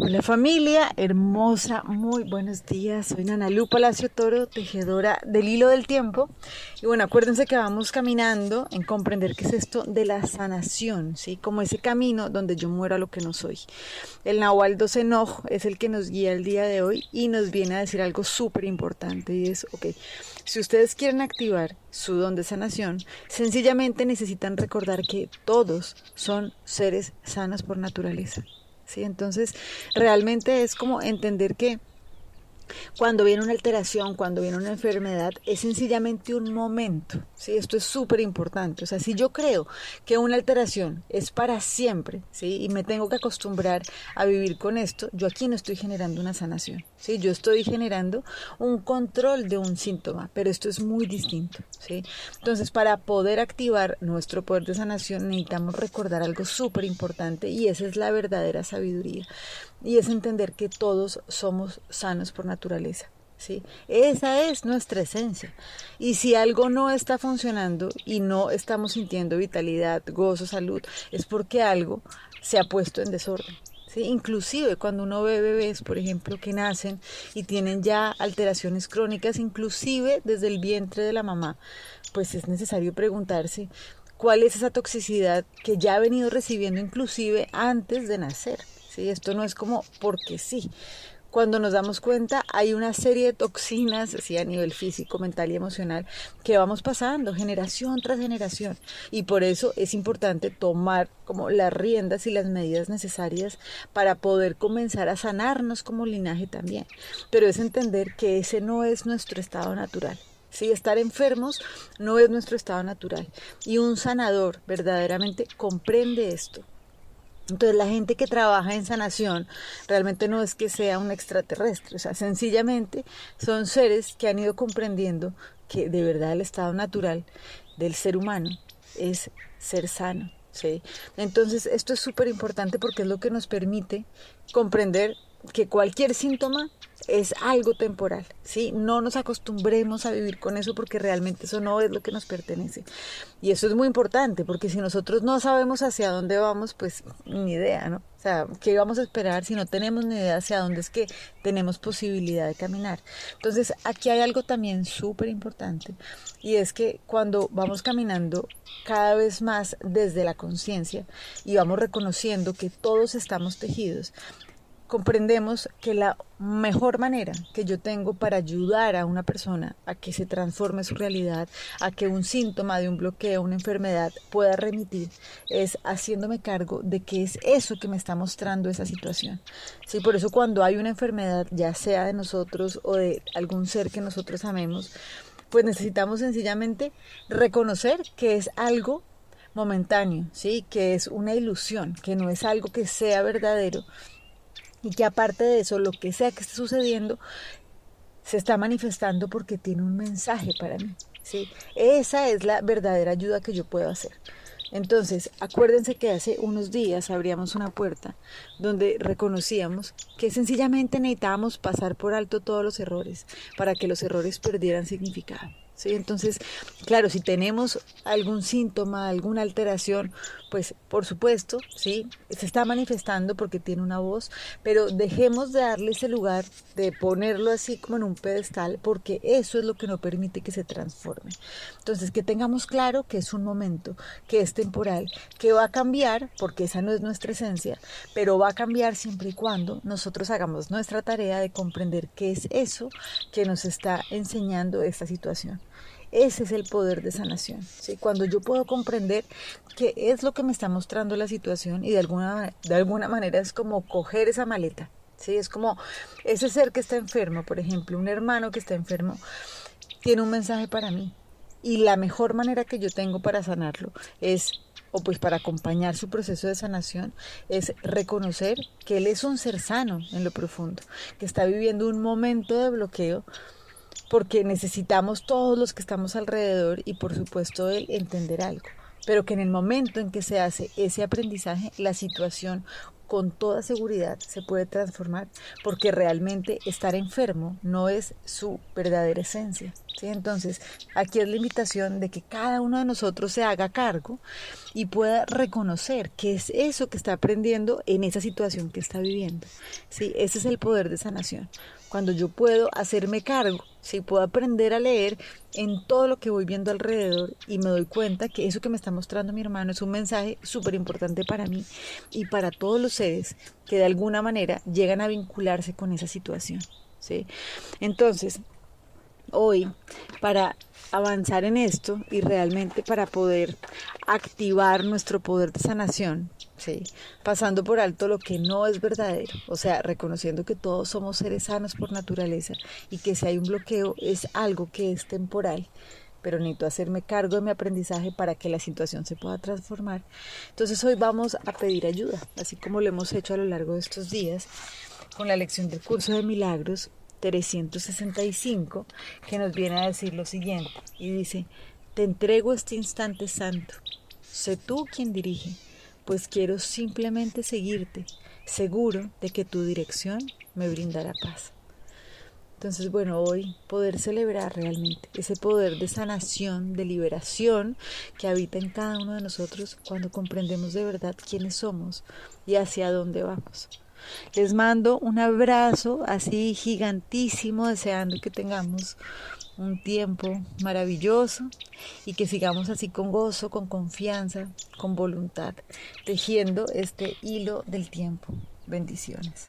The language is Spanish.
Hola familia hermosa, muy buenos días. Soy Nanalu Palacio Toro, tejedora del hilo del tiempo. Y bueno, acuérdense que vamos caminando en comprender qué es esto de la sanación, ¿sí? Como ese camino donde yo muero a lo que no soy. El Nahual Enojo es el que nos guía el día de hoy y nos viene a decir algo súper importante y es, ok, si ustedes quieren activar su don de sanación, sencillamente necesitan recordar que todos son seres sanos por naturaleza. ¿Sí? Entonces, realmente es como entender que cuando viene una alteración, cuando viene una enfermedad, es sencillamente un momento. ¿sí? Esto es súper importante. O sea, si yo creo que una alteración es para siempre ¿sí? y me tengo que acostumbrar a vivir con esto, yo aquí no estoy generando una sanación. ¿sí? Yo estoy generando un control de un síntoma, pero esto es muy distinto. ¿sí? Entonces, para poder activar nuestro poder de sanación, necesitamos recordar algo súper importante y esa es la verdadera sabiduría. Y es entender que todos somos sanos por naturaleza. ¿sí? Esa es nuestra esencia. Y si algo no está funcionando y no estamos sintiendo vitalidad, gozo, salud, es porque algo se ha puesto en desorden. ¿sí? Inclusive cuando uno ve bebés, por ejemplo, que nacen y tienen ya alteraciones crónicas, inclusive desde el vientre de la mamá, pues es necesario preguntarse cuál es esa toxicidad que ya ha venido recibiendo inclusive antes de nacer. ¿Sí? Esto no es como porque sí cuando nos damos cuenta hay una serie de toxinas así a nivel físico, mental y emocional que vamos pasando generación tras generación y por eso es importante tomar como las riendas y las medidas necesarias para poder comenzar a sanarnos como linaje también. Pero es entender que ese no es nuestro estado natural. Sí, estar enfermos no es nuestro estado natural. Y un sanador verdaderamente comprende esto. Entonces la gente que trabaja en sanación realmente no es que sea un extraterrestre, o sea, sencillamente son seres que han ido comprendiendo que de verdad el estado natural del ser humano es ser sano. ¿sí? Entonces esto es súper importante porque es lo que nos permite comprender que cualquier síntoma es algo temporal, ¿sí? No nos acostumbremos a vivir con eso porque realmente eso no es lo que nos pertenece. Y eso es muy importante porque si nosotros no sabemos hacia dónde vamos, pues ni idea, ¿no? O sea, ¿qué vamos a esperar si no tenemos ni idea hacia dónde es que tenemos posibilidad de caminar? Entonces, aquí hay algo también súper importante y es que cuando vamos caminando cada vez más desde la conciencia y vamos reconociendo que todos estamos tejidos, comprendemos que la mejor manera que yo tengo para ayudar a una persona a que se transforme su realidad, a que un síntoma de un bloqueo, una enfermedad pueda remitir, es haciéndome cargo de que es eso que me está mostrando esa situación. Sí, por eso cuando hay una enfermedad, ya sea de nosotros o de algún ser que nosotros amemos, pues necesitamos sencillamente reconocer que es algo momentáneo, ¿sí? que es una ilusión, que no es algo que sea verdadero y que aparte de eso, lo que sea que esté sucediendo, se está manifestando porque tiene un mensaje para mí. ¿sí? Esa es la verdadera ayuda que yo puedo hacer. Entonces, acuérdense que hace unos días abríamos una puerta donde reconocíamos que sencillamente necesitábamos pasar por alto todos los errores para que los errores perdieran significado. Entonces, claro, si tenemos algún síntoma, alguna alteración, pues por supuesto, sí, se está manifestando porque tiene una voz, pero dejemos de darle ese lugar, de ponerlo así como en un pedestal, porque eso es lo que no permite que se transforme. Entonces, que tengamos claro que es un momento, que es temporal, que va a cambiar, porque esa no es nuestra esencia, pero va a cambiar siempre y cuando nosotros hagamos nuestra tarea de comprender qué es eso que nos está enseñando esta situación. Ese es el poder de sanación. ¿sí? Cuando yo puedo comprender qué es lo que me está mostrando la situación y de alguna, de alguna manera es como coger esa maleta. ¿sí? Es como ese ser que está enfermo, por ejemplo, un hermano que está enfermo, tiene un mensaje para mí. Y la mejor manera que yo tengo para sanarlo es o pues para acompañar su proceso de sanación es reconocer que él es un ser sano en lo profundo, que está viviendo un momento de bloqueo porque necesitamos todos los que estamos alrededor y por supuesto él entender algo, pero que en el momento en que se hace ese aprendizaje, la situación con toda seguridad se puede transformar porque realmente estar enfermo no es su verdadera esencia. Entonces, aquí es la invitación de que cada uno de nosotros se haga cargo y pueda reconocer qué es eso que está aprendiendo en esa situación que está viviendo. ¿sí? Ese es el poder de sanación cuando yo puedo hacerme cargo, si puedo aprender a leer en todo lo que voy viendo alrededor y me doy cuenta que eso que me está mostrando mi hermano es un mensaje súper importante para mí y para todos los seres que de alguna manera llegan a vincularse con esa situación. ¿sí? Entonces, hoy, para avanzar en esto y realmente para poder activar nuestro poder de sanación, pasando por alto lo que no es verdadero, o sea, reconociendo que todos somos seres sanos por naturaleza y que si hay un bloqueo es algo que es temporal, pero necesito hacerme cargo de mi aprendizaje para que la situación se pueda transformar. Entonces hoy vamos a pedir ayuda, así como lo hemos hecho a lo largo de estos días con la lección del curso de milagros 365 que nos viene a decir lo siguiente y dice, te entrego este instante santo, sé tú quien dirige pues quiero simplemente seguirte, seguro de que tu dirección me brindará paz. Entonces, bueno, hoy poder celebrar realmente ese poder de sanación, de liberación que habita en cada uno de nosotros cuando comprendemos de verdad quiénes somos y hacia dónde vamos. Les mando un abrazo así gigantísimo, deseando que tengamos un tiempo maravilloso y que sigamos así con gozo, con confianza, con voluntad, tejiendo este hilo del tiempo. Bendiciones.